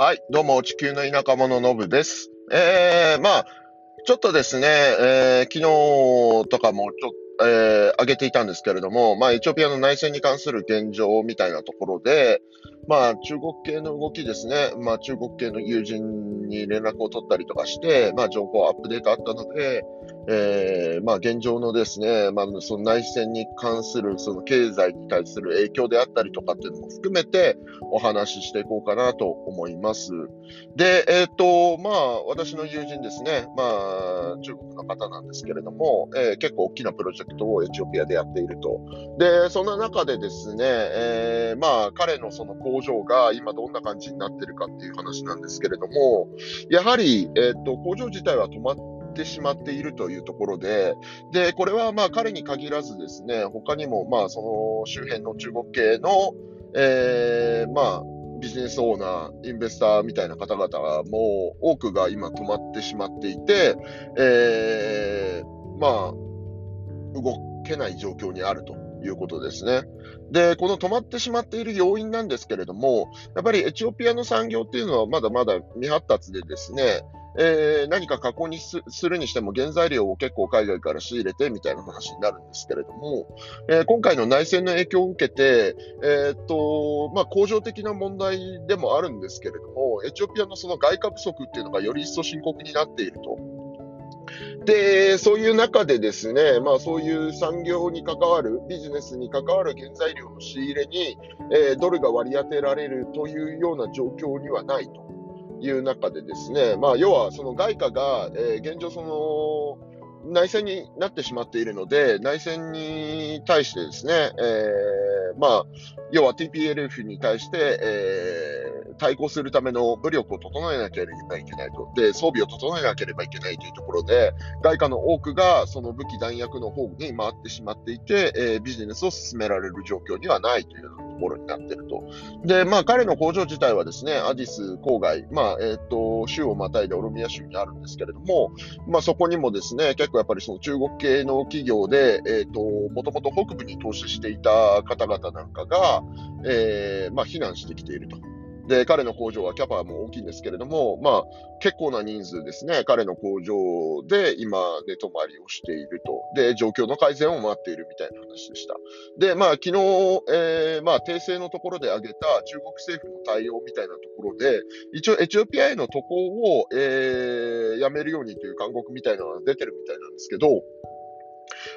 はい、どうも、地球の田舎者のぶです。えー、まあ、ちょっとですね、えー、昨日とかもちょっと、えー、上げていたんですけれども、まあ、エチオピアの内戦に関する現状みたいなところで、まあ、中国系の動きですね、まあ、中国系の友人に連絡を取ったりとかして、まあ、情報アップデートあったので、えー、まあ、現状のですね、まあ、その内戦に関する、その経済に対する影響であったりとかっていうのも含めて、お話ししていこうかなと思います。で、えっ、と、まあ、私の友人ですね、まあ、中国の方なんですけれども、えー結構大きなプロジェクトをエチオピアでやっていると。で、そんな中でですね、えーまあ、彼のその工場が今どんな感じになってるかっていう話なんですけれども、やはり、えっ、と、工場自体は止まってしまっているというところで、で、これはまあ彼に限らずですね、他にもまあその周辺の中国系の、えーまあ、ビジネスオーナー、インベスターみたいな方々も多くが今止まってしまっていて、えーまあ、動けない状況にあると。いうことですね。で、この止まってしまっている要因なんですけれども、やっぱりエチオピアの産業っていうのはまだまだ未発達でですね、えー何か加工にするにしても原材料を結構海外から仕入れてみたいな話になるんですけれども、えー今回の内戦の影響を受けて、えーっと、まあ、工場的な問題でもあるんですけれども、エチオピアのその外貨不足っていうのがより一層深刻になっていると。で、そういう中でですね、まあそういう産業に関わる、ビジネスに関わる原材料の仕入れに、えードルが割り当てられるというような状況にはないという中でですね、まあ要はその外貨が、えー現状その、内戦になってしまっているので、内戦に対してですね、えーまあ、要は TPLF に対して、えー対抗するための武力を整えなければいけないと。で、装備を整えなければいけないというところで、外貨の多くがその武器弾薬の方に回ってしまっていて、えービジネスを進められる状況にはないというようなところになっていると。で、まあ彼の工場自体はですね、アディス郊外、まあ、えっ、と、州をまたいでオロミア州にあるんですけれども、まあそこにもですね、結構やっぱりその中国系の企業で、えっ、と、もともと北部に投資していた方々なんかが、えーまあ避難してきていると。で、彼の工場はキャパも大きいんですけれども、まあ、結構な人数ですね、彼の工場で今、寝泊まりをしていると。で、状況の改善を待っているみたいな話でした。で、まあ、昨日、えーまあ、訂正のところで挙げた中国政府の対応みたいなところで、一応エチオピアへの渡航を、えーやめるようにという勧告みたいなのが出てるみたいなんですけど、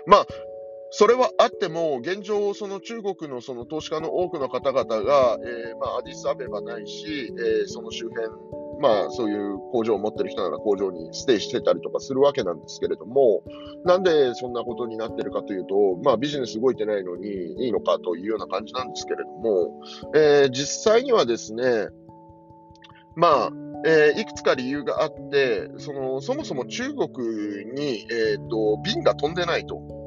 まあ、それはあっても、現状、その中国のその投資家の多くの方々が、えーまあ、アディスアベバないし、えーその周辺、まあ、そういう工場を持ってる人なら工場にステイしてたりとかするわけなんですけれども、なんでそんなことになってるかというと、まあ、ビジネス動いてないのにいいのかというような感じなんですけれども、えー実際にはですね、まあ、えーいくつか理由があって、そのそもそも中国に、えー、と便が飛んでないと。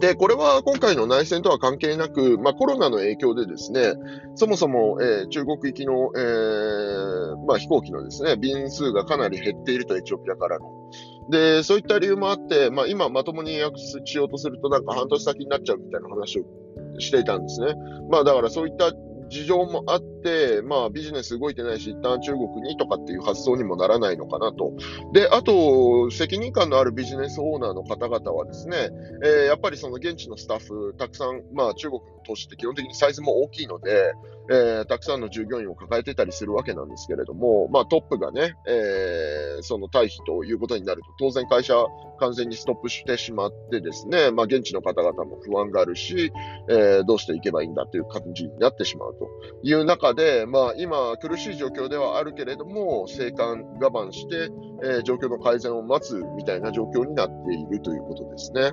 で、これは今回の内戦とは関係なく、まあ、コロナの影響でですね、そもそも、えー中国行きの、えーまあ、飛行機のですね、便数がかなり減っていると、エチオピアからの。で、そういった理由もあって、まあ、今まともに予約しようとすると、なんか半年先になっちゃうみたいな話をしていたんですね。まあ、だからそういった事情もあって、まあ、ビジネス動いてないし、一旦中国にとかっていう発想にもならないのかなと。で、あと、責任感のあるビジネスオーナーの方々はですね、えーやっぱりその現地のスタッフ、たくさん、まあ、中国の投資って基本的にサイズも大きいので、えーたくさんの従業員を抱えてたりするわけなんですけれども、まあ、トップがね、えーその退避ということになると、当然会社完全にストップしてしまってですね、まあ、現地の方々も不安があるし、えーどうしていけばいいんだという感じになってしまうという中で、まあ、今、苦しい状況ではあるけれども、静観、我慢して、えー状況の改善を待つみたいな状況になっているということですね。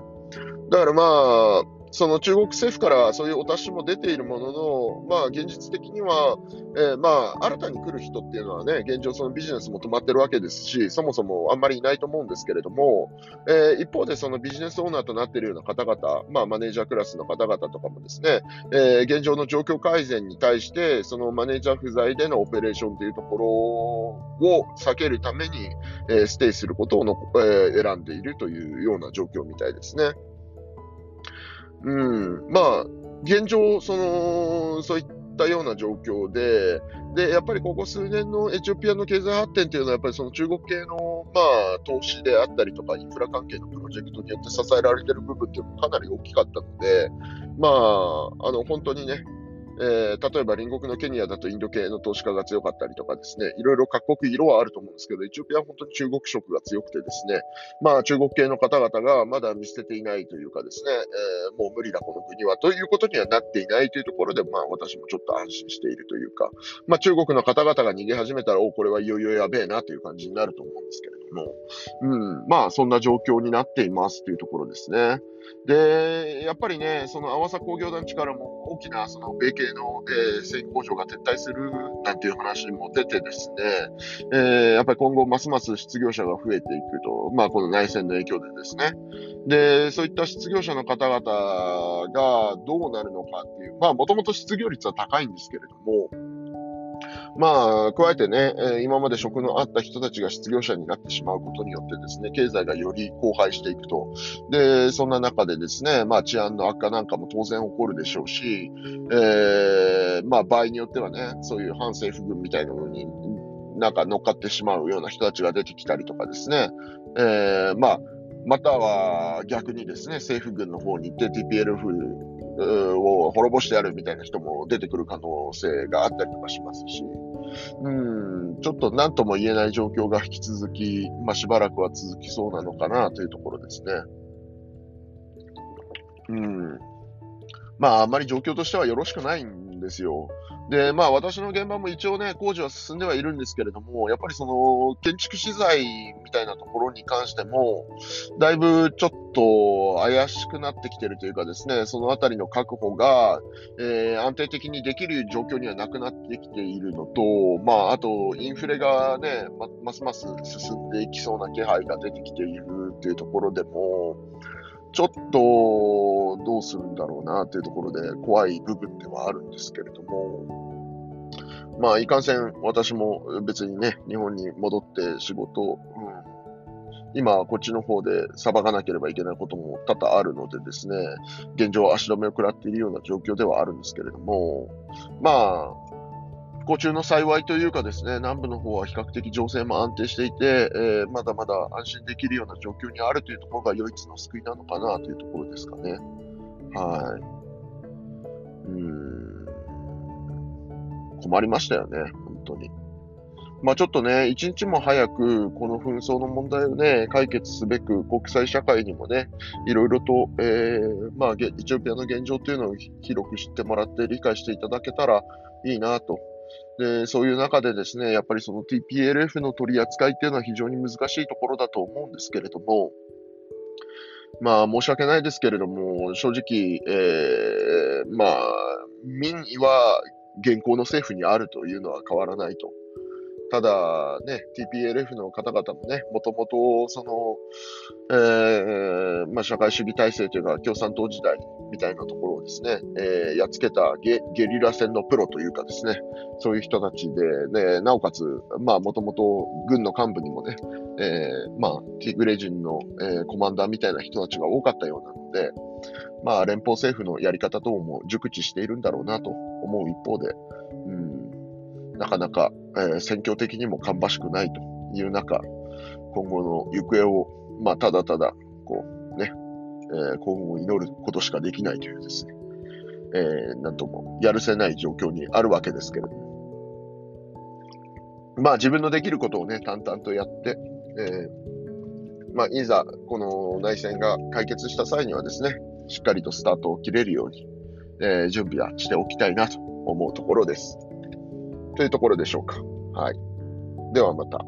だからまあ、その中国政府からそういうお達しも出ているものの、まあ現実的には、えーまあ新たに来る人っていうのはね、現状そのビジネスも止まってるわけですし、そもそもあんまりいないと思うんですけれども、えー一方でそのビジネスオーナーとなっているような方々、まあマネージャークラスの方々とかもですね、えー現状の状況改善に対して、そのマネージャー不在でのオペレーションというところを避けるために、えステイすることをの、え選んでいるというような状況みたいですね。うん、まあ、現状、その、そういったような状況で、で、やっぱりここ数年のエチオピアの経済発展というのは、やっぱりその中国系の、まあ、投資であったりとか、インフラ関係のプロジェクトによって支えられてる部分っていうのもかなり大きかったので、まあ、あの、本当にね、えー、例えば隣国のケニアだとインド系の投資家が強かったりとかですね、いろいろ各国色はあると思うんですけど、エチオピアは本当に中国色が強くてですね、まあ中国系の方々がまだ見捨てていないというかですね、えー、もう無理だこの国はということにはなっていないというところで、まあ私もちょっと安心しているというか、まあ中国の方々が逃げ始めたら、おこれはいよいよやべえなという感じになると思うんですけれども、うん、まあそんな状況になっていますというところですね。で、やっぱりね、その阿波佐工業団地からも大きなその米系の、えー、繊維工場が撤退するなんていう話も出てですね、えー、やっぱり今後ますます失業者が増えていくと、まあこの内戦の影響でですね。で、そういった失業者の方々がどうなるのかっていう、まあもともと失業率は高いんですけれども、まあ、加えてね、え今まで職のあった人たちが失業者になってしまうことによってですね、経済がより荒廃していくと。で、そんな中でですね、まあ治安の悪化なんかも当然起こるでしょうし、えー、まあ場合によってはね、そういう反政府軍みたいなのになんか乗っかってしまうような人たちが出てきたりとかですね、えー、まあ、または逆にですね、政府軍の方に行って TPLF を滅ぼしてやるみたいな人も出てくる可能性があったりとかしますし、うん、ちょっと何とも言えない状況が引き続き、まあ、しばらくは続きそうなのかなというところですね。うん。まあ、あんまり状況としてはよろしくないんですよ。で、まあ私の現場も一応ね、工事は進んではいるんですけれども、やっぱりその建築資材みたいなところに関しても、だいぶちょっと怪しくなってきてるというかですね、そのあたりの確保が、えー、安定的にできる状況にはなくなってきているのと、まああとインフレがね、まますます進んでいきそうな気配が出てきているっていうところでも、ちょっとどうするんだろうなというところで怖い部分ではあるんですけれども、まあ、いかんせん私も別にね、日本に戻って仕事、うん、今こっちの方で裁かなければいけないことも多々あるのでですね、現状足止めを食らっているような状況ではあるんですけれども、まあ、行中の幸いというかですね、南部の方は比較的情勢も安定していて、えー、まだまだ安心できるような状況にあるというところが唯一の救いなのかなというところですかね。はい。うん。困りましたよね、本当に。まあちょっとね、一日も早くこの紛争の問題をね、解決すべく国際社会にもね、いろいろと、えー、まあエチオピアの現状というのを広く知ってもらって理解していただけたらいいなとで、そういう中でですね、やっぱりその TPLF の取り扱いっていうのは非常に難しいところだと思うんですけれども、まあ申し訳ないですけれども、正直、えー、まあ、民意は現行の政府にあるというのは変わらないと。ただね、TPLF の方々もね、もともと、その、えー、まあ、社会主義体制というか、共産党時代みたいなところをですね、えー、やっつけたゲゲリラ戦のプロというかですね、そういう人たちで、ね、なおかつ、まあ、もともと軍の幹部にもね、えー、まあ、ティグレ人の、えー、コマンダーみたいな人たちが多かったようなので、まあ、連邦政府のやり方等も熟知しているんだろうなと思う一方で、なかなか、えー、選挙的にも芳しくないという中、今後の行方を、まあ、ただただ、こう、ね、えー、今後祈ることしかできないというですね、えー、なんともやるせない状況にあるわけですけれども。まあ自分のできることをね、淡々とやって、えー、まあいざこの内戦が解決した際にはですね、しっかりとスタートを切れるように、えー、準備はしておきたいなと思うところです。というところでしょうか。はい。ではまた。